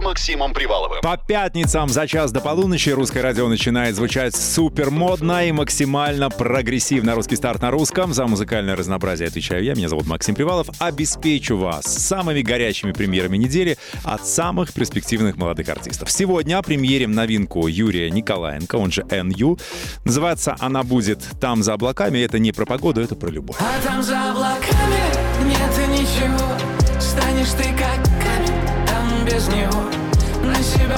С Максимом Приваловым. По пятницам за час до полуночи русское радио начинает звучать супер модно и максимально прогрессивно. Русский старт на русском. За музыкальное разнообразие отвечаю я. Меня зовут Максим Привалов. Обеспечу вас самыми горячими премьерами недели от самых перспективных молодых артистов. Сегодня премьерим новинку Юрия Николаенко, он же NU. Называется она будет «Там за облаками». Это не про погоду, это про любовь. А там за облаками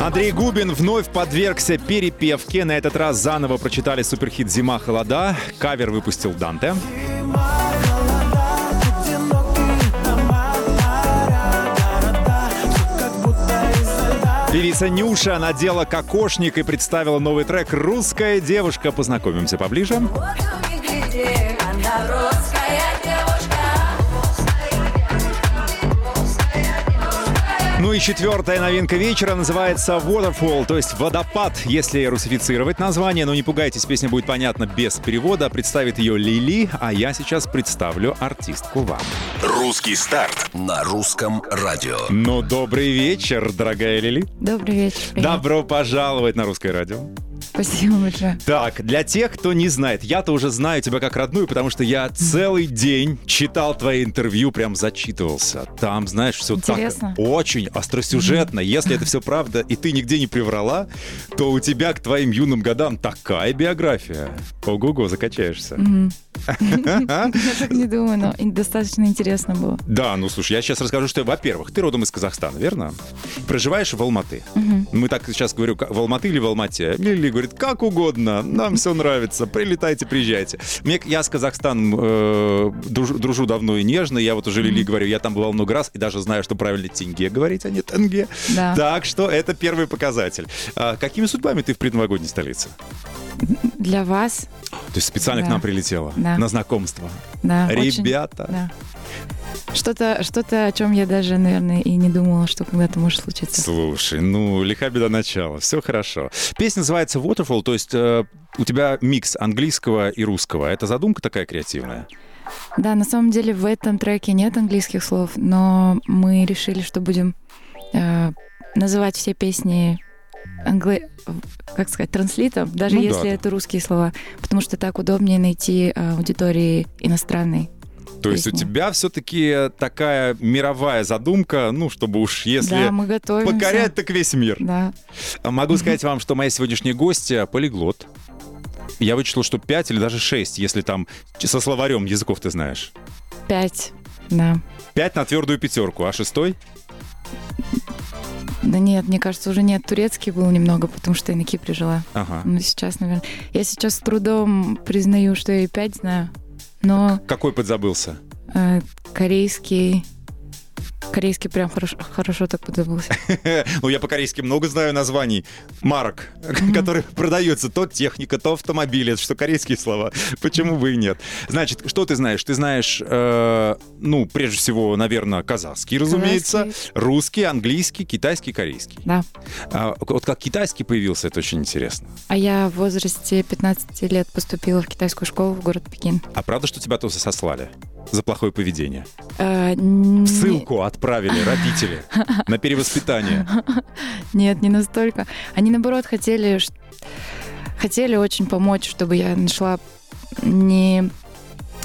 Андрей Губин вновь подвергся перепевке. На этот раз заново прочитали суперхит «Зима, холода». Кавер выпустил Данте. Певица Нюша надела кокошник и представила новый трек «Русская девушка». Познакомимся поближе. Ну и четвертая новинка вечера называется Waterfall, то есть водопад, если русифицировать название. Но не пугайтесь, песня будет понятна без перевода. Представит ее Лили, а я сейчас представлю артистку вам. Русский старт на русском радио. Ну, добрый вечер, дорогая Лили. Добрый вечер. привет. Добро пожаловать на русское радио. Спасибо большое. Так, для тех, кто не знает, я-то уже знаю тебя как родную, потому что я целый день читал твои интервью, прям зачитывался. Там, знаешь, все так Интересно. очень остросюжетно. Если это все правда, и ты нигде не приврала, то у тебя к твоим юным годам такая биография. Ого-го, закачаешься. Я так не думаю, но достаточно интересно было. Да, ну слушай, я сейчас расскажу, что, во-первых, ты родом из Казахстана, верно? Проживаешь в Алматы. Мы так сейчас говорю, в Алматы или в Алмате. Лили говорит, как угодно, нам все нравится, прилетайте, приезжайте. Мне, я с Казахстаном э, дружу, дружу давно и нежно, я вот уже Лили говорю, я там бывал много раз и даже знаю, что правильно тенге говорить, а не тенге. Да. Так что это первый показатель. А какими судьбами ты в предновогодней столице? Для вас, То есть специально к Да. нам прилетела Да. на знакомство. да, очень- Ребята. да. Что-то, что-то, о чем я даже, наверное, и не думала, что когда-то может случиться. Слушай, ну, лиха беда начала, все хорошо. Песня называется Waterfall, то есть э, у тебя микс английского и русского. Это задумка такая креативная? Да, на самом деле в этом треке нет английских слов, но мы решили, что будем э, называть все песни англи... как сказать, транслитом, даже Ну если да. это русские слова, потому что так удобнее найти э, аудитории иностранной. То есть у тебя все-таки такая мировая задумка, ну, чтобы уж если да, покорять, так весь мир. Да. Могу сказать вам, что моя сегодняшняя гостья полиглот. Я вычислил, что 5 или даже 6, если там со словарем языков ты знаешь. Пять. Да. 5 на твердую пятерку, а шестой? Да нет, мне кажется, уже нет. Турецкий был немного, потому что я на Кипре жила. Ага. Но сейчас, наверное... Я сейчас с трудом признаю, что я и пять знаю. Но Какой подзабылся? э, корейский... Корейский прям хорошо, хорошо так подзабылся. Ну, я по-корейски много знаю названий марок, которые продаются. То техника, то автомобили. Это что, корейские слова? Почему бы и нет? Значит, что ты знаешь? Ты знаешь, э, ну, прежде всего, наверное, казахский, разумеется, русский, английский, китайский, корейский. Да. А, вот как китайский появился, это очень интересно. А я в возрасте 15 лет поступила в китайскую школу в город Пекин. А правда, что тебя туда сослали? За плохое поведение. Не- Ссылку отправили родители на перевоспитание. Нет, не настолько. Они, наоборот, хотели, хотели очень помочь, чтобы я нашла не...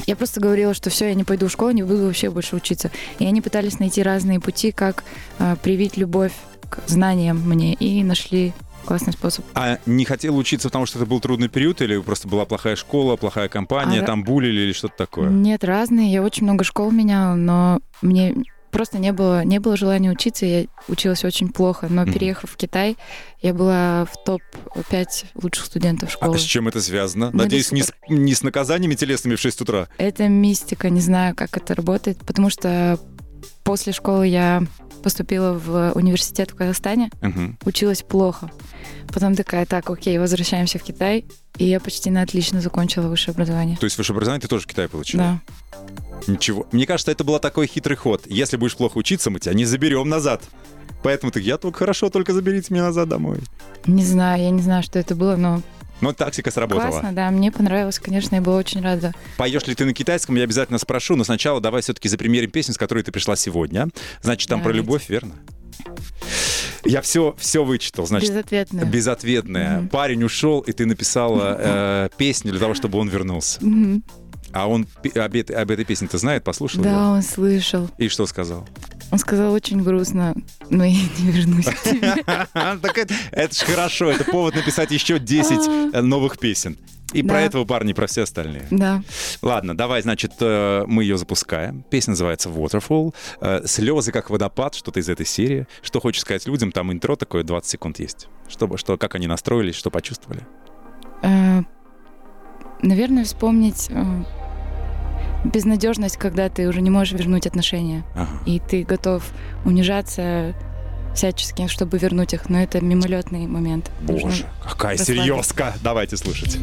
Я просто говорила, что все, я не пойду в школу, не буду вообще больше учиться. И они пытались найти разные пути, как э, привить любовь к знаниям мне, и нашли классный способ. А не хотел учиться, потому что это был трудный период, или просто была плохая школа, плохая компания, А, там булили или что-то такое? Нет, разные. Я очень много школ меняла, но мне просто не было, не было желания учиться. Я училась очень плохо. Но Мгм. переехав в Китай, я была в топ-5 лучших студентов А школы. с чем это связано? Ну, Надеюсь, не с, не с наказаниями телесными в 6 утра. Это мистика, не знаю, как это работает, потому что после школы я поступила в университет в Казахстане, Мгм. училась плохо. Потом такая, так, окей, возвращаемся в Китай, и я почти на отлично закончила высшее образование. То есть высшее образование ты тоже в Китае получила? Да. Ничего. Мне кажется, это был такой хитрый ход. Если будешь плохо учиться, мы тебя не заберем назад. Поэтому ты, я только хорошо, только заберите меня назад домой. Не знаю, я не знаю, что это было, но Но тактика сработала. Классно, да, мне понравилось, конечно, я была очень рада. Поешь ли ты на китайском, я обязательно спрошу, но сначала давай все-таки запримерим песню, с которой ты пришла сегодня. Значит, там про Давайте. любовь, верно? Я все, все вычитал, значит. Безответно. Безответная. Парень ушел, и ты написала э, песню для того, чтобы он вернулся. Мгм. А он об, этой- об этой песне ты знает, послушал Да, ее? он слышал. И что сказал? Он сказал очень грустно, но я не вернусь к тебе. Так это, ж хорошо, это повод написать еще 10 э, новых песен. И про Да. этого парня, и про все остальные. Да. Ладно, давай, значит, э, мы ее запускаем. Песня называется Waterfall. Э, Слезы как водопад, что-то из этой серии. Что хочешь сказать людям? Там интро такое, 20 секунд есть. Чтобы, что, как они настроились, что почувствовали. Э, Наверное, вспомнить безнадежность, когда ты уже не можешь вернуть отношения. Ага. И ты готов унижаться всячески, чтобы вернуть их. Но это мимолетный момент. Нужно- Боже, какая расслабиться. серьезка. Давайте слушать.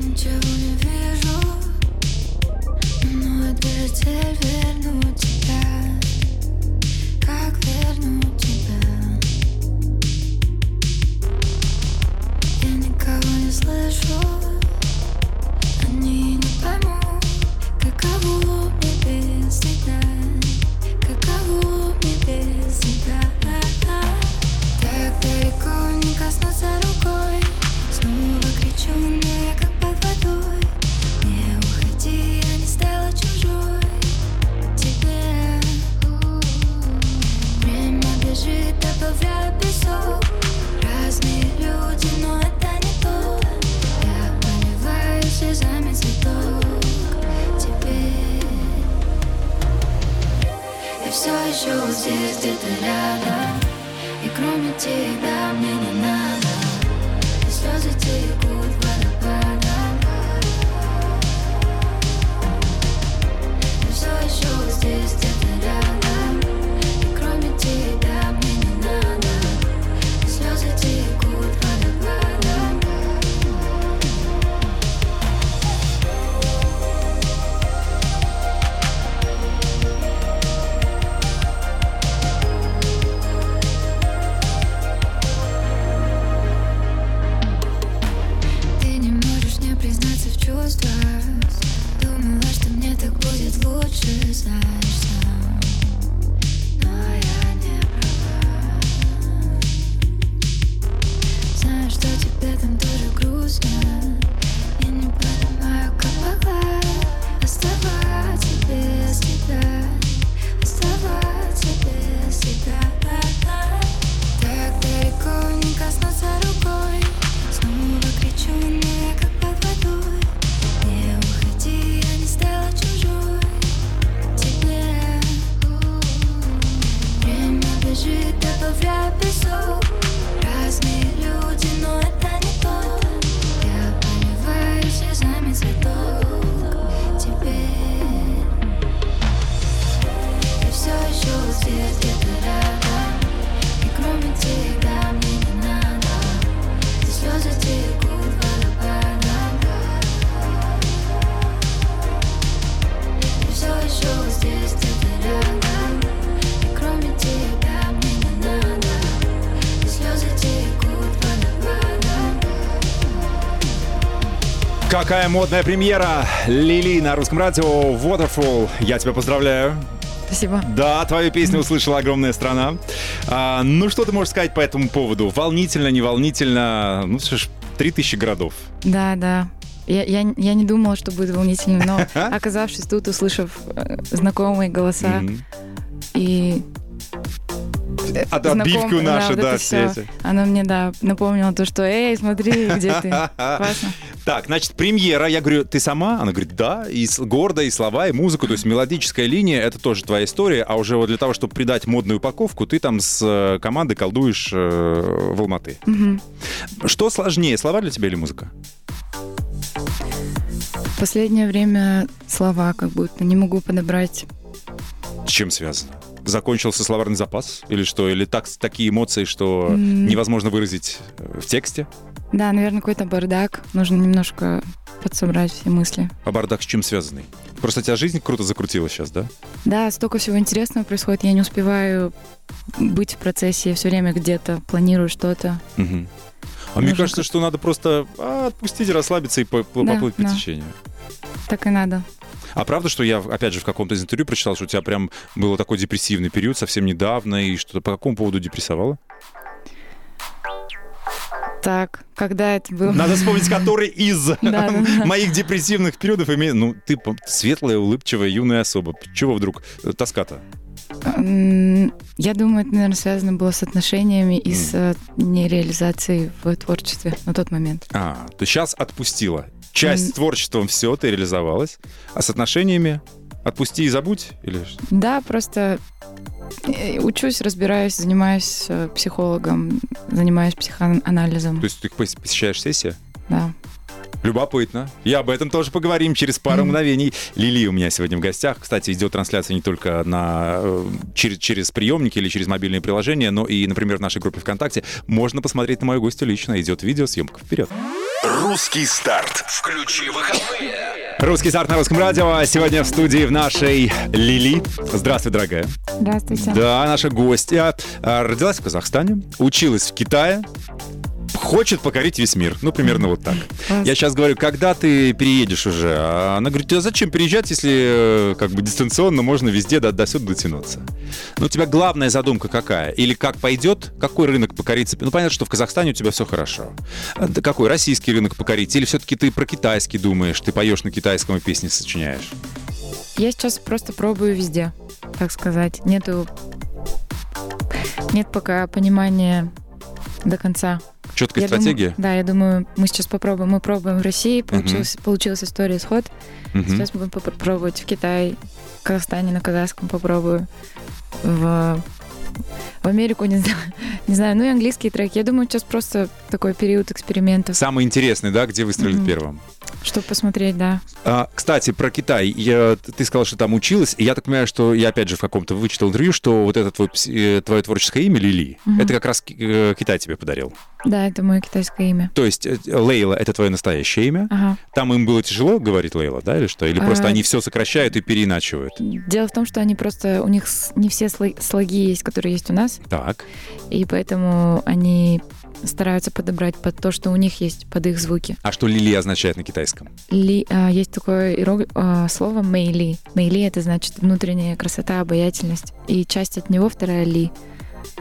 Слышу, они не поймут, каково мне без тебя, каково мне без тебя. Так далеко не коснуться рукой, снова кричу, я как под водой. Не уходи, я не стала чужой тебе. Время бежит, добавляя песок. Все еще вот здесь, где-то рядом. И кроме тебя мне не надо. И слезы текут side. Какая модная премьера! Лили на русском радио Waterfall. Я тебя поздравляю. Спасибо. Да, твою песню услышала огромная страна. А, ну, что ты можешь сказать по этому поводу? Волнительно, не волнительно? Ну, что ж, 3000 городов. Да, да. Я, я, я не думала, что будет волнительно, но оказавшись тут, услышав э, знакомые голоса и А знаком- отбивку нашу, да, это все. Оно мне, да, напомнило то, что «Эй, смотри, где ты?» Классно. Так, значит, премьера. Я говорю, ты сама? Она говорит, да. И с- гордо, и слова, и музыку. То есть мелодическая линия — это тоже твоя история. А уже вот для того, чтобы придать модную упаковку, ты там с э, командой колдуешь э, в Алматы. Мгм. Что сложнее, слова для тебя или музыка? В последнее время слова как будто не могу подобрать. С чем связано? Закончился словарный запас? Или что? Или так, такие эмоции, что М. невозможно выразить э, в тексте? Да, наверное, какой-то бардак. Нужно немножко подсобрать все мысли. А бардак с чем связанный? Просто у тебя жизнь круто закрутилась сейчас, да? Да, столько всего интересного происходит. Я не успеваю быть в процессе. Я все время где-то планирую что-то. Мгм. А мне кажется, что надо просто а, отпустить, расслабиться и по- по- Да, поплыть по да. течению. Так и надо. А правда, что я, опять же, в каком-то из интервью прочитал, что у тебя прям был такой депрессивный период совсем недавно, и что-то по какому поводу депрессовала? Так, когда это было? Надо вспомнить, который из моих депрессивных периодов имеет... Ну, ты светлая, улыбчивая, юная особа. Чего вдруг э, тоска-то? Я думаю, это, наверное, связано было с отношениями и с э, нереализацией в творчестве на тот момент. А, ты сейчас отпустила. Часть с творчеством все, ты реализовалась. А с отношениями отпусти и забудь? Или что? Да, просто учусь, разбираюсь, занимаюсь э, психологом, занимаюсь психоанализом. То есть ты пос- посещаешь сессии? Да. Любопытно. И об этом тоже поговорим через пару мгновений. Лили у меня сегодня в гостях. Кстати, идет трансляция не только на, э, через, через приемники или через мобильные приложения, но и, например, в нашей группе ВКонтакте. Можно посмотреть на мою гостью лично. Идет видеосъемка. Вперед. Русский старт. Включи выходные. Русский старт на русском радио. Сегодня в студии в нашей Лили. Здравствуй, дорогая. Здравствуйте. Да, наша гостья а, родилась в Казахстане, училась в Китае, хочет покорить весь мир. Ну, примерно вот так. Я сейчас говорю, когда ты переедешь уже? А Она говорит, а зачем переезжать, если э, как бы дистанционно можно везде до, до сюда дотянуться? Ну, у тебя главная задумка какая? Или как пойдет, какой рынок покорится? Ну, понятно, что в Казахстане у тебя все хорошо. А какой российский рынок покорить? Или все-таки ты про китайский думаешь, ты поешь на китайском и песни сочиняешь? Я сейчас просто пробую везде, так сказать. Нету... Нет пока понимания до конца. Четкая Я стратегия? думаю- да, я думаю, мы сейчас попробуем. Мы пробуем в России, получилась, получилась история исход. Мгм. Сейчас будем поп- пробовать в Китае, в Казахстане, на казахском попробую. В, в Америку, не знаю, не знаю, ну и английские треки. Я думаю, сейчас просто такой период экспериментов, Самый интересный, да, где выстрелит Мгм. первым? чтобы посмотреть, да. А, кстати, про Китай. Я, ты сказал, что там училась, и я так понимаю, что я опять же в каком-то вычитал интервью, что вот это э, твое творческое имя Лили, Мгм. это как раз э, Китай тебе подарил. Да, это мое китайское имя. То есть э, Лейла — это твое настоящее имя. Ага. Там им было тяжело говорить Лейла, да, или что? Или просто А, они все сокращают и переиначивают? Дело в том, что они просто, у них не все сло- слоги есть, которые есть у нас, Так. и поэтому они стараются подобрать под то, что у них есть, под их звуки. А что Лили означает на китайском? Ли, а, есть такое иерог- а, слово мейли. Мейли это значит внутренняя красота, обаятельность. И часть от него вторая ли.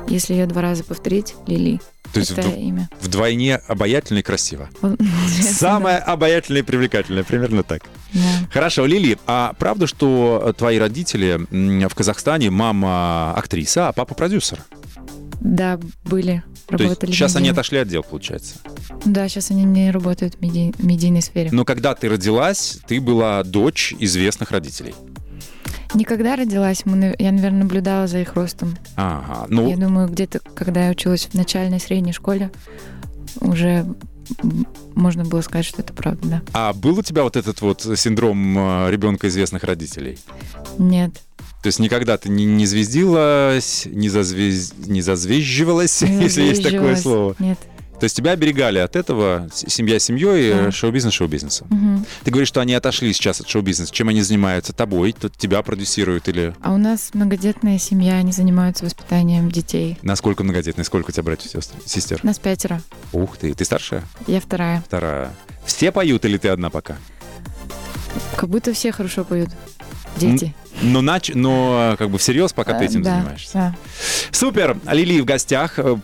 Если ее два раза повторить, лили. То есть это вд- имя. вдвойне обаятельно и красиво. Самое обаятельное и привлекательное, примерно так. да. Хорошо, Лили, а правда, что твои родители в Казахстане, мама актриса, а папа продюсер? Да, были, То есть работали. сейчас они отошли от дел, получается. Да, сейчас они не работают в меди- медийной сфере. Но когда ты родилась, ты была дочь известных родителей. Никогда родилась, мы, я, наверное, наблюдала за их ростом. Ага. Ну, Я думаю, где-то, когда я училась в начальной средней школе, уже можно было сказать, что это правда, да. а был у тебя вот этот вот синдром э, ребенка известных родителей? Нет. То есть никогда ты не, не звездилась, не, зазвез... не зазвезживалась, не если есть такое слово. Нет. То есть тебя оберегали от этого, семья семьей, э, Да. шоу-бизнес шоу-бизнесом. Мгм. Ты говоришь, что они отошли сейчас от шоу-бизнеса. Чем они занимаются? Тобой? Тебя продюсируют или... А у нас многодетная семья, они занимаются воспитанием детей. Насколько многодетный? Сколько у тебя братьев и сестер? Нас пятеро. Ух ты, ты старшая? Я вторая. Вторая. Все поют или ты одна пока? Как будто все хорошо поют. Дети. Но, нач... Но как бы всерьез пока ты этим да, занимаешься. да. Супер! Лили в гостях. Э,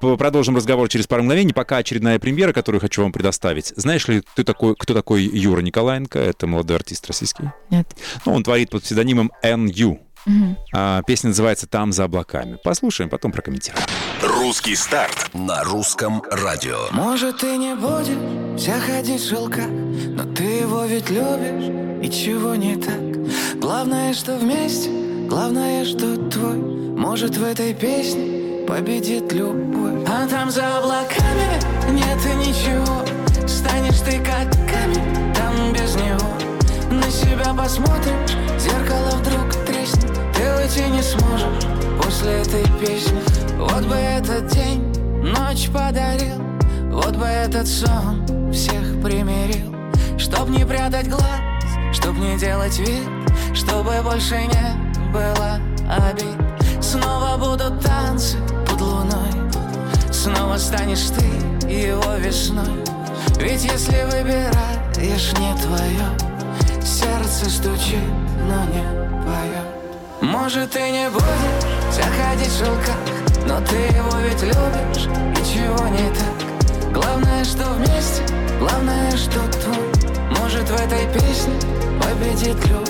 Продолжим разговор через пару мгновений. Пока очередная премьера, которую хочу вам предоставить. Знаешь ли ты такой, кто такой Юра Николаенко? Это молодой артист российский. Нет. Ну, он творит под псевдонимом NU. А песня называется «Там за облаками». Послушаем, потом прокомментируем. Русский старт на русском радио. Может, ты не будешь вся ходить в шелках, но ты его ведь любишь, и чего не так? Главное, что вместе, главное, что твой. Может, в этой песне победит любовь. А там за облаками нет ничего, станешь ты как камень, там без него. На себя посмотришь, зеркало вдруг уйти не сможешь после этой песни. Вот бы этот день ночь подарил, вот бы этот сон всех примирил. Чтоб не прятать глаз, чтоб не делать вид, чтобы больше не было обид. Снова будут танцы под луной, снова станешь ты его весной Ведь если выбираешь не твое Сердце стучит, но не поет Может ты не будешь заходить в шелках Но ты его ведь любишь, и чего не так. Главное, что вместе, главное, что твой Может в этой песне победит любовь.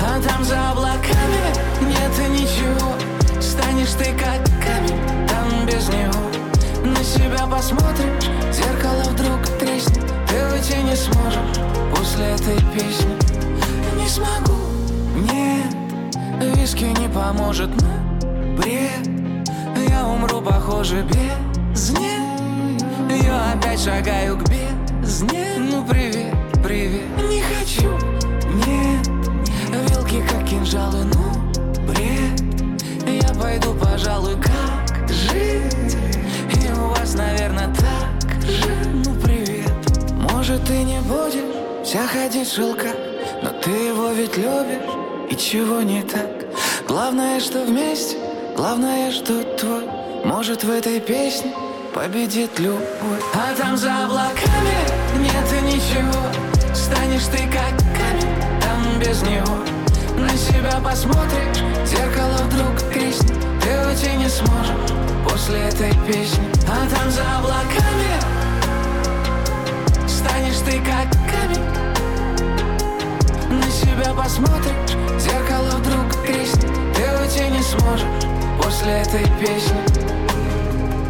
А там за облаками нет ничего. Станешь ты как камень, там без него. На себя посмотришь, зеркало вдруг треснет. Ты уйти не сможешь после этой песни. Не смогу, нет, виски не поможет, но бред. Я умру, похоже, без нет Я опять шагаю к бездне. Ну привет, привет, не хочу, нет. Вилки как кинжалы, ну бред. Я пойду, пожалуй, как жить. И у вас, наверное, так же. Ну, привет. Может, ты не будешь вся ходить в шелках Но ты его ведь любишь И чего не так? Главное, что вместе Главное, что твой. Может, в этой песне победит любовь. А там за облаками нет ничего. Станешь ты как камень Там без него. На себя посмотришь, зеркало вдруг треснет Ты уйти не сможешь после этой песни. А там за облаками станешь ты как камень. На себя посмотришь, зеркало вдруг треснет Ты уйти не сможешь после этой песни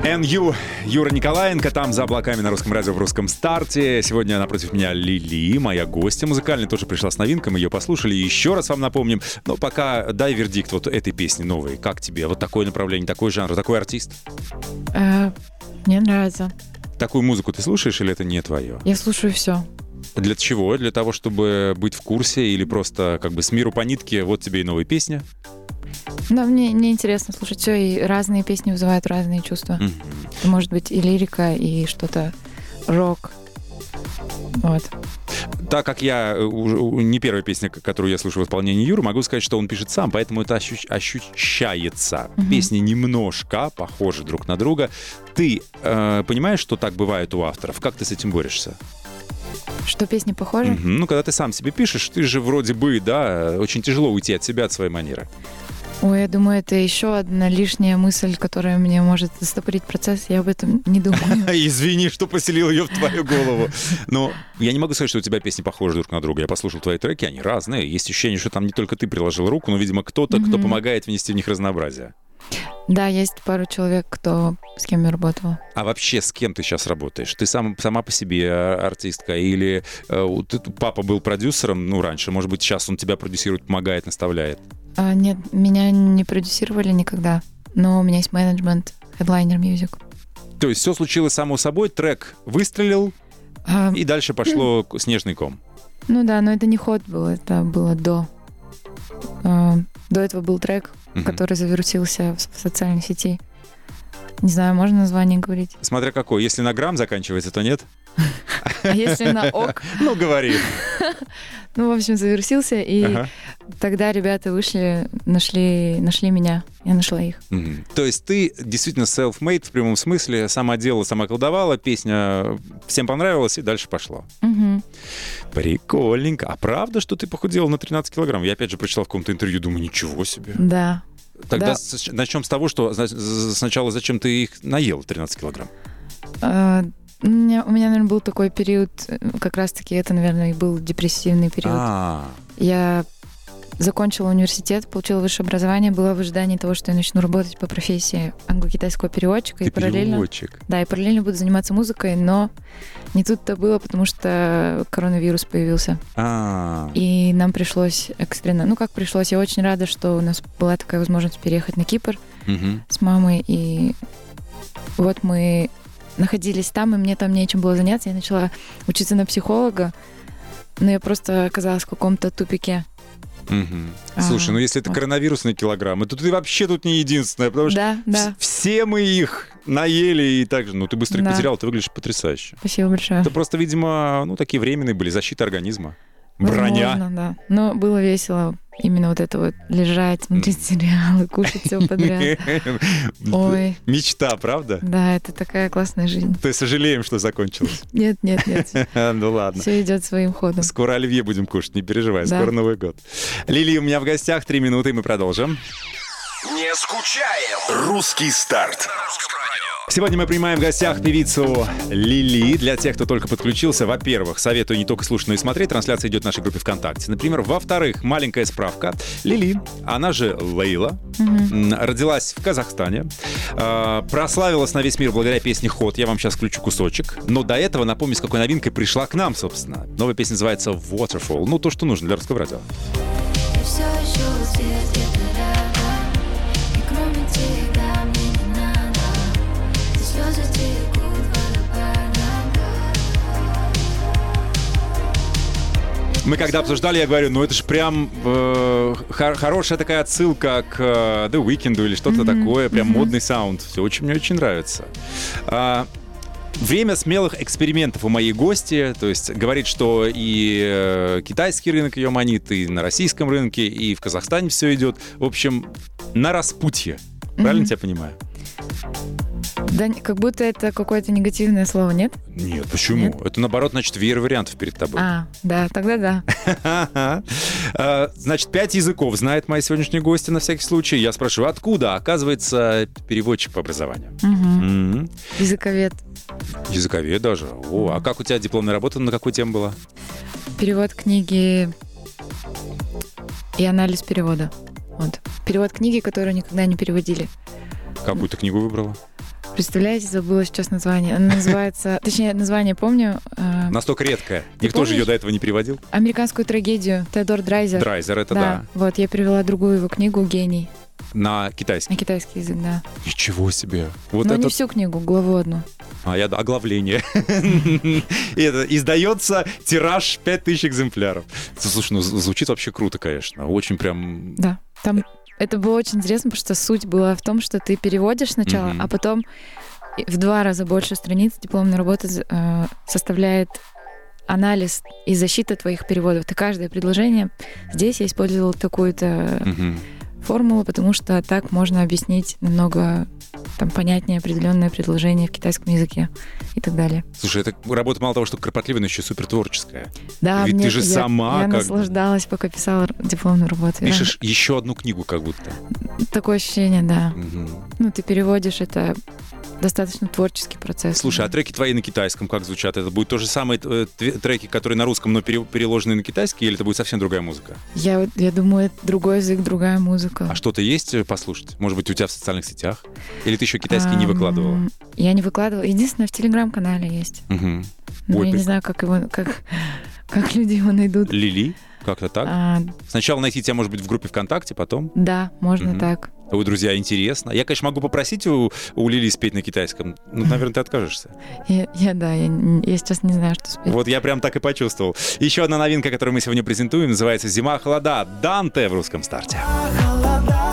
НЮ Юра Николаенко, там за облаками на русском радио в русском старте. Сегодня напротив меня Лили, моя гостья музыкальная, тоже пришла с новинкой, мы ее послушали. Еще раз вам напомним, но пока дай вердикт вот этой песни новой. Как тебе? Вот такое направление, такой жанр, такой артист? Э, Мне нравится. Такую музыку ты слушаешь или это не твое? Я слушаю все. Для чего? Для того, чтобы быть в курсе или просто как бы с миру по нитке, вот тебе и новая песня? Но мне, мне интересно слушать все, и разные песни вызывают разные чувства. Это может быть и лирика, и что-то рок. Вот. Так как я э, уже- не первая песня, которую я слушаю в исполнении Юры, могу сказать, что он пишет сам, поэтому это ощущ- ощущается. Песни немножко похожи друг на друга. Ты э, понимаешь, что так бывает у авторов? Как ты с этим борешься? Что песни похожи? Мгм. Ну, когда ты сам себе пишешь, ты же вроде бы, да, очень тяжело уйти от себя, от своей манеры. Ой, я думаю, это еще одна лишняя мысль, которая мне может застопорить процесс. Я об этом не думаю. Извини, что поселил ее в твою голову. Но я не могу сказать, что у тебя песни похожи друг на друга. Я послушал твои треки, они разные. Есть ощущение, что там не только ты приложил руку, но, видимо, кто-то, кто помогает внести в них разнообразие. Да, есть пару человек, кто с кем я работала. А вообще с кем ты сейчас работаешь? Ты сам, сама по себе э, артистка или э, ты- папа был продюсером, ну, раньше, может быть, сейчас он тебя продюсирует, помогает, наставляет? А, нет, меня не продюсировали никогда, но у меня есть менеджмент, Headliner Music. То есть все случилось само собой, трек выстрелил, А, и дальше пошло снежный ком. ну да, но это не ход был, это было до. А, до этого был трек, Мгм. который завирусился в, в социальной сети. Не знаю, можно название говорить. Смотря какой. Если на грамм заканчивается, то нет. А если на ок? Ну, говори. Ну, в общем, завирусился, и Ага. тогда ребята вышли, нашли, нашли меня. Я нашла их. То есть ты действительно self-made в прямом смысле, сама делала, сама колдовала, песня всем понравилась и дальше пошло. Прикольненько. А правда, что ты похудела на 13 килограмм? Я опять же прочитал в каком-то интервью, думаю, ничего себе. Да. Тогда Да. с- начнем с того, что сначала зачем ты их наел 13 килограмм? А, у меня, у меня, наверное, был такой период, э, как раз-таки это, наверное, и был депрессивный период. А, Я закончила университет, получила высшее образование, была в ожидании того, что я начну работать по профессии англо-китайского переводчика. ты и параллельно, переводчик. да, и параллельно буду заниматься музыкой, но не тут-то было, потому что коронавирус появился. А, И нам пришлось экстренно... Ну, как пришлось, я очень рада, что у нас была такая возможность переехать на Кипр мгм. с мамой. И вот мы находились там, и мне там нечем было заняться. Я начала учиться на психолога, но я просто оказалась в каком-то тупике. А, Слушай, ну если это вот. коронавирусные килограммы, то ты вообще тут не единственная, потому что Да, да. вс- все мы их наели и так же. Ну, ты быстро их Да. потерял, ты выглядишь потрясающе. Спасибо большое. Это просто, видимо, ну, такие временные были, защита организма. Броня. Возможно, да. Но было весело. Именно вот это вот лежать, смотреть сериалы, кушать все подряд. Ой. Мечта, правда? Да, это такая классная жизнь. То есть сожалеем, что закончилось. Нет, нет, нет. Ну ладно. Все идет своим ходом. Скоро оливье будем кушать, не переживай, скоро Новый год. Лили, у меня в гостях три минуты, и мы продолжим. Не скучаем. Русский старт. Сегодня мы принимаем в гостях певицу Лили. Для тех, кто только подключился, во-первых, советую не только слушать, но и смотреть. Трансляция идет в нашей группе ВКонтакте. Например, во-вторых, маленькая справка. Лили, она же Лейла, м, родилась в Казахстане, э, прославилась на весь мир благодаря песне «Ход». Я вам сейчас включу кусочек. Но до этого напомню, с какой новинкой пришла к нам, собственно. Новая песня называется «Waterfall». Ну, то, что нужно для русского радио. Все еще Мы когда обсуждали, я говорю, ну это же прям э, хор- хорошая такая отсылка к э, The Weeknd или что-то такое, прям модный саунд. Все очень мне очень нравится. А, Время смелых экспериментов у моей гости, то есть говорит, что и э, китайский рынок ее манит, и на российском рынке, и в Казахстане все идет. В общем, на распутье. Правильно тебя понимаю? Да, как будто это какое-то негативное слово, нет? Нет, почему? Нет? Это наоборот, значит, веер вариантов перед тобой. А, да, тогда да. А, Значит, пять языков знает моя сегодняшняя гостья на всякий случай. Я спрашиваю, откуда? Оказывается, переводчик по образованию. Языковед. Языковед даже. О, а как у тебя дипломная работа на какую тему была? Перевод книги и анализ перевода. Вот. Перевод книги, которую никогда не переводили. Какую ты книгу выбрала? Представляете, забыла сейчас название. Она называется, точнее, название помню. э, Настолько редкая. Никто же ее до этого не переводил. Американскую трагедию Теодор Драйзер. Драйзер, это да. Вот, я перевела другую его книгу «Гений» На китайский. на китайский язык, да. Ничего себе. Вот Но это... не всю книгу, главу одну. А я оглавление. И это издается тираж 5000 экземпляров. Слушай, ну звучит вообще круто, конечно. Очень прям... Да. Там это было очень интересно, потому что суть была в том, что ты переводишь сначала, Мгм. а потом в два раза больше страниц дипломной работы э, составляет анализ и защита твоих переводов. Ты каждое предложение здесь я использовала такую-то Мгм. Формулу, потому что так можно объяснить намного там понятнее определенное предложение в китайском языке и так далее. Слушай, это работа мало того, что кропотливая, но еще супер творческая. Да, Ведь мне- ты же я- сама я как наслаждалась, пока писала дипломную работу. Я- Пишешь еще одну книгу как будто. Такое ощущение, да. Мгм. Ну, ты переводишь, это достаточно творческий процесс. Слушай, а треки твои на китайском как звучат? Это будет то же самое э, треки, которые на русском, но пере- переложенные на китайский, или это будет совсем другая музыка? Я, я думаю, это другой язык, другая музыка. А что-то есть э, послушать? Может быть, у тебя в социальных сетях? Или ты еще китайский не Ам, выкладывала? Я не выкладывала. Единственное, в телеграм-канале есть. Мгм. Но Ой, я не знаю, как его, как, как люди его найдут. Лили? Как-то так? А, Сначала найти тебя, может быть, в группе ВКонтакте, потом? А да, можно Мгм. так. Ой, друзья, интересно. Я, конечно, могу попросить у, у Лили спеть на китайском. Ну, наверное, ты откажешься. Я, я, да, я, я сейчас не знаю, что спеть. Вот я прям так и почувствовал. Еще одна новинка, которую мы сегодня презентуем, называется «Зима, холода». Данте в русском старте. Холода,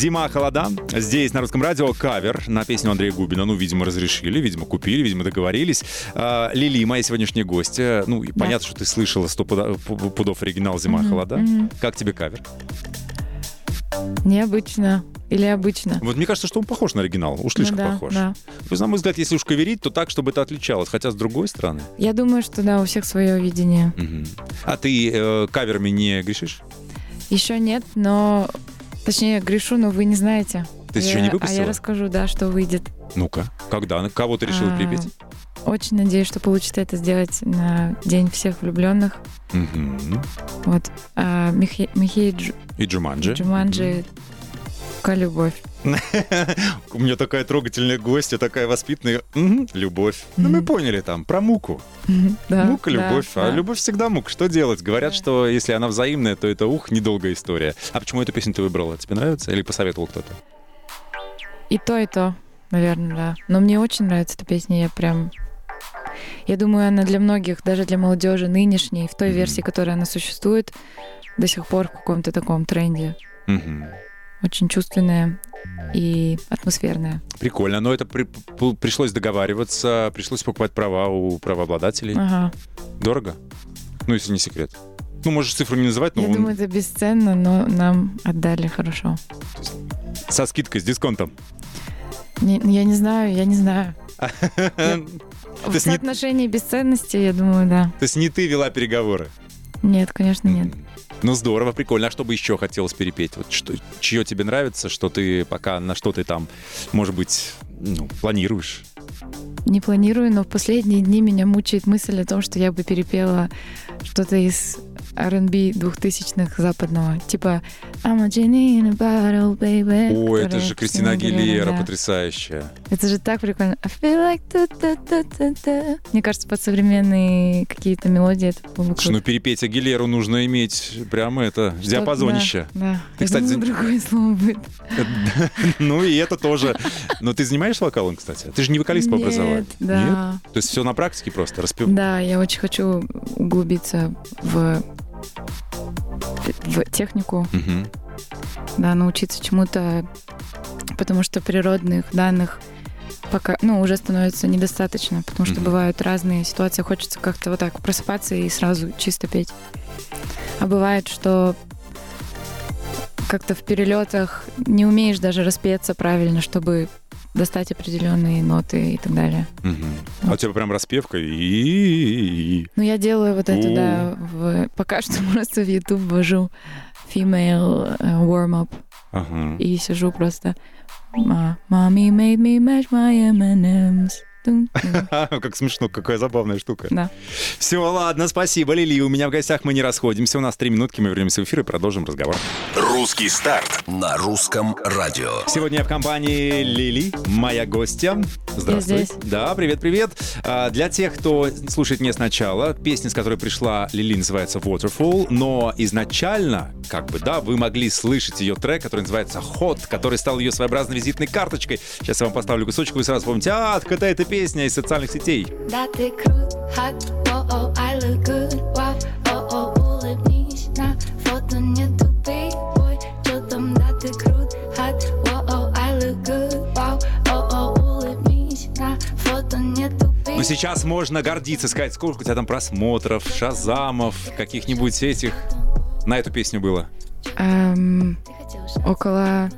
«Зима, холода». Здесь на русском радио кавер на песню Андрея Губина. Ну, видимо, разрешили, видимо, купили, видимо, договорились. А, Лили, моя сегодняшняя гостья. Ну, и понятно, что ты слышала сто пудов оригинал «Зима, холода». Как тебе кавер? Необычно. Или обычно. Вот мне кажется, что он похож на оригинал. Уж слишком Ну да, похож. да. То есть, на мой взгляд, если уж каверить, то так, чтобы это отличалось. Хотя, с другой стороны. Я думаю, что да, у всех свое видение. Мгм. А ты э, каверами не грешишь? Еще нет, но... Точнее, грешу, но вы не знаете. Ты Я- еще не А выпустила? я расскажу, да, что выйдет. Ну-ка, когда? Кого ты решила А, припеть? Очень надеюсь, что получится это сделать на День всех влюбленных. Мгм. Вот. А Михей, Михей Дж- И Джуманджи. Джуманджи «Ка любовь». У меня такая трогательная гостья, такая воспитанная. Любовь. Ну, мы поняли там, про муку. Мука, любовь. А любовь всегда мука. Что делать? Говорят, что если она взаимная, то это, ух, недолгая история. А почему эту песню ты выбрала? Тебе нравится? Или посоветовал кто-то? И то, и то, наверное, да. Но мне очень нравится эта песня. Я прям... Я думаю, она для многих, даже для молодежи нынешней, в той версии, которая она существует, до сих пор в каком-то таком тренде. Мгм. Очень чувственная и атмосферная. Прикольно. Но это при- пришлось договариваться, пришлось покупать права у правообладателей. Ага. Дорого? Ну, если не секрет. Ну, можешь цифру не называть, но Я он думаю, это бесценно, но нам отдали хорошо. со скидкой, с дисконтом. Не- я не знаю, я не знаю. В соотношении бесценности, я думаю, да. То есть не ты вела переговоры? Нет, конечно, нет. Ну, здорово, прикольно. А что бы еще хотелось перепеть? Вот что, чье тебе нравится, что ты пока на что ты там, может быть, ну, планируешь? Не планирую, но в последние дни меня мучает мысль о том, что я бы перепела что-то из R&B двухтысячных западного. Типа I'm a genie in a bottle, baby. О, это же Кристина Агилера, да. потрясающая. Это же так прикольно. I feel like та-та-та-та-та. Мне кажется, под современные какие-то мелодии это было бы Слушай, ну перепеть Агилеру нужно иметь прямо это, Что- диапазонище. Да, да. Ты, Я кстати, думала, другое слово будет. Ну и это тоже. Но ты занимаешься вокалом, кстати? Ты же не вокалист по Нет, образованию. да. То есть все на практике просто распев. Да, я очень хочу углубиться в, в технику, Мгм. да, научиться чему-то, потому что природных данных пока, ну, уже становится недостаточно, потому что Мгм. бывают разные ситуации, хочется как-то вот так просыпаться и сразу чисто петь. А бывает, что как-то в перелетах не умеешь даже распеться правильно, чтобы достать определенные ноты и так далее. Мгм. А у тебя прям распевка и... Ну, я делаю вот это, да, в- пока что просто в YouTube ввожу female э, warm-up Ага. и сижу просто «Ма- Mommy made me match my M&M's. Как смешно, какая забавная штука. Да. Все, ладно, спасибо, Лили. У меня в гостях мы не расходимся. У нас три минутки, мы вернемся в эфир и продолжим разговор. Русский старт на русском радио. Сегодня я в компании Лили, моя гостья. Здравствуй. здесь. Да, привет-привет. А, Для тех, кто слушает не сначала, песня, с которой пришла Лили, называется Waterfall, но изначально, как бы, да, вы могли слышать ее трек, который называется Hot, который стал ее своеобразной визитной карточкой. Сейчас я вам поставлю кусочек, вы сразу помните, а, так это песня из социальных сетей. Да ты крут, hot, о-о, I look good, вау, о-о, улыбнись, на фото не тупи, ой, чё там, да ты крут, hot, о-о, I look good, вау, о-о, улыбнись, на фото не тупи. Но сейчас можно гордиться, сказать, сколько у тебя там просмотров, шазамов, каких-нибудь этих. На эту песню было. Эм, около,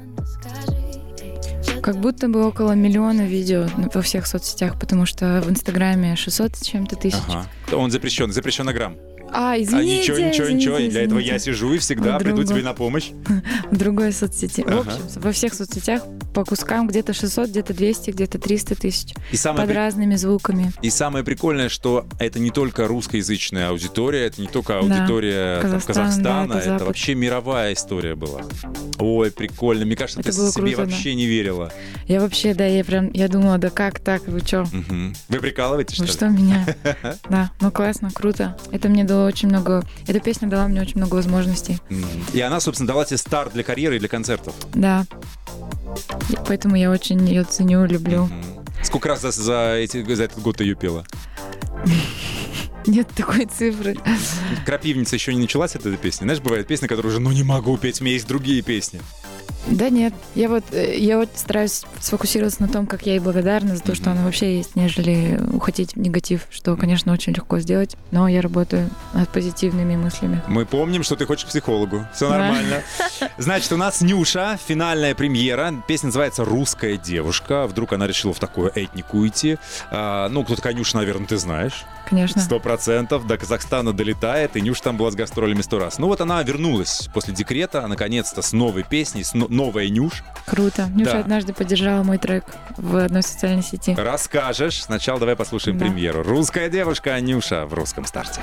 как будто бы около миллиона видео во всех соцсетях, потому что в Инстаграме 600 с чем-то тысяч. Ага. Он запрещен, запрещен грамм. А, А извините, ничего, ничего, ничего. извините, Для этого я извините. сижу и всегда В приду тебе на помощь. в другой соцсети. Ага. В общем, во всех соцсетях по кускам где-то 600, где-то 200, где-то 300 тысяч. И самое, Под при- разными звуками. и самое прикольное, что это не только русскоязычная аудитория, это не только Да. аудитория там, Казахстан, Казахстана, да, это это, вообще мировая история была. Ой, прикольно. Мне кажется, Это ты себе круто, да. вообще не верила. Я вообще, да, я прям, я думала, да как так, вы чё? Мгм. Вы прикалываетесь, что Вы ли? что меня? Да, ну классно, круто. Это мне дало очень много... Эта песня дала мне очень много возможностей. И она, собственно, дала тебе старт для карьеры и для концертов. Да. И поэтому я очень ее ценю, люблю. Сколько раз за, за эти, за этот год ты ее пела? Нет такой цифры. Крапивница еще не началась от этой песни. Знаешь, бывает песня, которую уже, ну не могу петь, у меня есть другие песни. Да нет, я вот, э, я вот стараюсь сфокусироваться на том, как я ей благодарна за то, что она вообще есть, нежели уходить в негатив, что, конечно, очень легко сделать, но я работаю над позитивными мыслями. Мы помним, что ты хочешь к психологу. Все Да. нормально. Значит, у нас Нюша, финальная премьера. Песня называется «Русская девушка». Вдруг она решила в такую этнику идти. А, ну, кто такая Нюша, наверное, ты знаешь. Конечно. Сто процентов. До Казахстана долетает, и Нюша там была с гастролями сто раз. Ну вот она вернулась после декрета, наконец-то, с новой песней, с но- новая Нюш. Круто. Нюша Да. однажды поддержала мой трек в одной социальной сети. Расскажешь. Сначала давай послушаем Да. премьеру. «Русская девушка» Нюша в русском старте.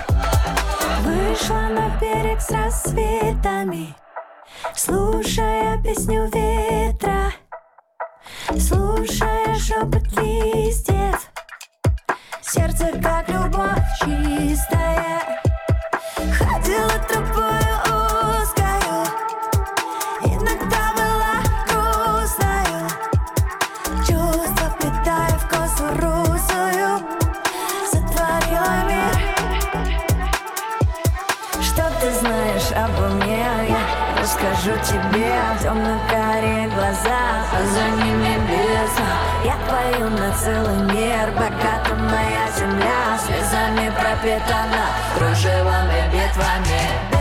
Вышла на берег с рассветами, слушая песню ветра, слушая шепот листьев. Сердце как любовь чистая, ходила тропою узкою, иногда была грустною, чувства вплетая в косу русую, сотворила мир. Что ты знаешь обо мне? Я расскажу тебе темно-карие глаза, а за ними бездна. Я пою на целый мир, богата моя земля, слезами пропитана, кружевами, битвами.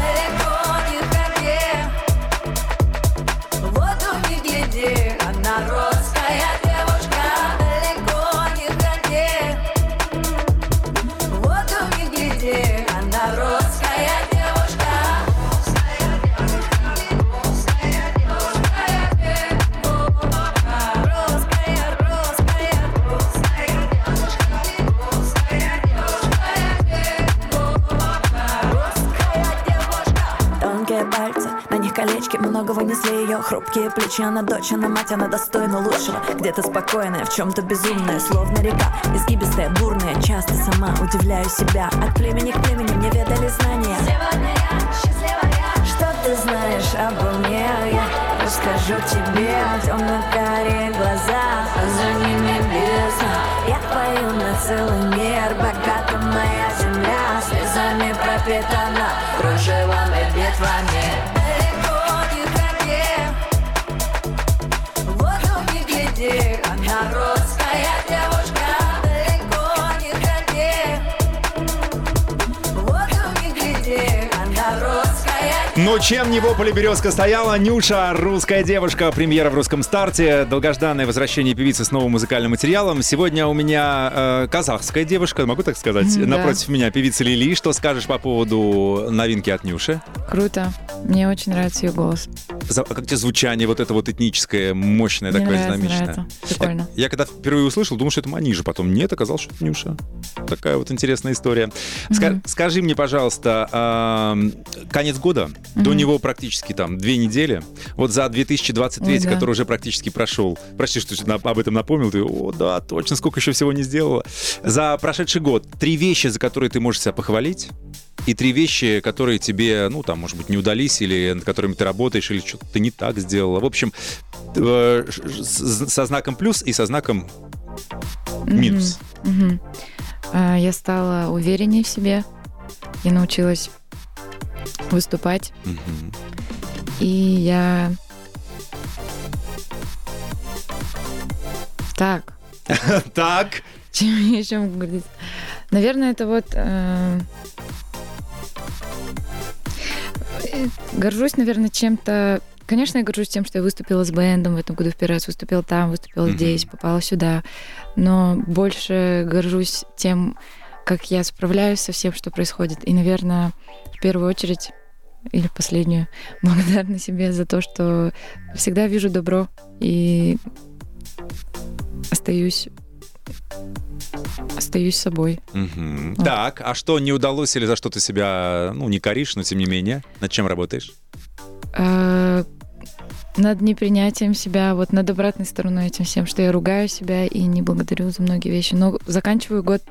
Вынесли ее хрупкие плечи. Она дочь, она мать, она достойна лучшего. Где-то спокойная, в чем-то безумная Словно река, изгибистая, бурная Часто сама удивляю себя. От племени к племени мне ведали знания. Сегодня я счастливая Что ты знаешь обо мне? Я расскажу тебе. Темно-карие глаза, а за ними бездна. Я пою на целый мир Богата моя земля. Слезами пропитана Кружевами, битвами Ну, чем не вопль березка стояла, Нюша, русская девушка, премьера в русском старте, долгожданное возвращение певицы с новым музыкальным материалом. Сегодня у меня э, казахская девушка, могу так сказать, да. напротив меня певица Лили. Что скажешь по поводу новинки от Нюши? Круто. Мне очень нравится ее голос. За- как тебе звучание вот это вот этническое, мощное, Мне такое нравится, динамичное? нравится. Прикольно. Я когда впервые услышал, думал, что это Манижа. Потом нет, оказалось, что это Нюша. Такая вот интересная история. Ска- Мгм. Скажи мне, пожалуйста, ам, конец года, до Мгм. него практически там две недели. Вот за 2023, Ой, да. который уже практически прошел. Прости, что об этом напомнил. Ты, о, да, точно, сколько еще всего не сделала. За прошедший год три вещи, за которые ты можешь себя похвалить, и три вещи, которые тебе, ну, там, может быть, не удались, или над которыми ты работаешь, или что-то ты не так сделала. В общем, э, со знаком плюс и со знаком минус. Мгм. А, Я стала увереннее в себе. Я научилась выступать. И я... Так, Так. чем я еще могу говорить? Наверное, это вот... э, э, Горжусь, наверное, чем-то... Конечно, я горжусь тем, что я выступила с бэндом в этом году в первый раз, выступила там, выступила здесь, попала сюда. Но больше горжусь тем, как я справляюсь со всем, что происходит. И, наверное, в первую очередь или последнюю, благодарна себе за то, что всегда вижу добро и остаюсь остаюсь собой. Мгм. Вот. Так, а что не удалось или за что ты себя, ну, не коришь, но тем не менее, над чем работаешь? Э, Над непринятием себя, вот над обратной стороной этим всем, что я ругаю себя и не благодарю за многие вещи. Но заканчиваю год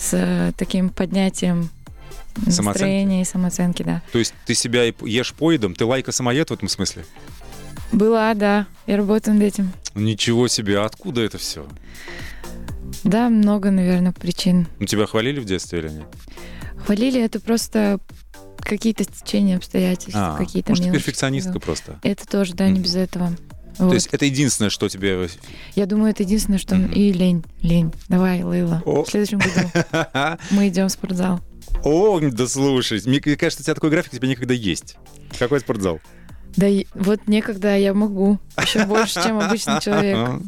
с э, таким поднятием настроения и самооценки, да. То есть ты себя ешь поедом, ты лайка-самоед в этом смысле? Была, да, я работаю над этим. Ничего себе, а откуда это все? Да, много, наверное, причин. Ну, тебя хвалили в детстве или нет? Хвалили это просто какие-то стечения обстоятельств, А, какие-то может, мелочи. перфекционистка просто. Это тоже, да, не Мгм. без этого. То Вот. есть это единственное, что тебе... Я думаю, это единственное, что... Мгм. И лень, лень. Давай, Лейла. О. В следующем году мы идем в спортзал. О, да слушай, мне кажется, у тебя такой график тебе никогда есть. Какой спортзал? Да вот некогда я могу. Еще больше, чем обычный человек.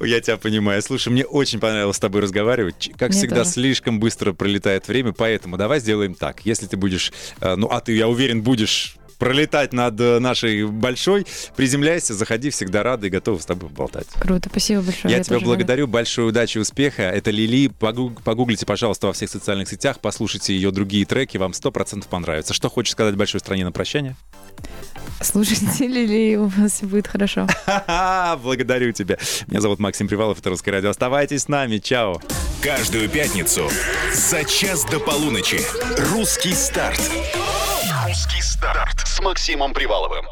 Я тебя понимаю. Слушай, мне очень понравилось с тобой разговаривать. Как Мне всегда, тоже. слишком быстро пролетает время, поэтому давай сделаем так. Если ты будешь, э, ну, а ты, я уверен, будешь пролетать над э, нашей большой, приземляйся, заходи, всегда рады и готовы с тобой болтать. Круто, спасибо большое. Я, тебя тоже рада. благодарю, большой удачи, успеха. Это Лили. Погу- Погуглите, пожалуйста, во всех социальных сетях, послушайте ее другие треки, вам сто процентов понравится. Что хочешь сказать большой стране на прощание? Слушайте, Лили, у вас все будет хорошо. Благодарю тебя. Меня зовут Максим Привалов, это «Русское радио». Оставайтесь с нами. Чао. Каждую пятницу за час до полуночи. Русский старт. Старт с Максимом Приваловым.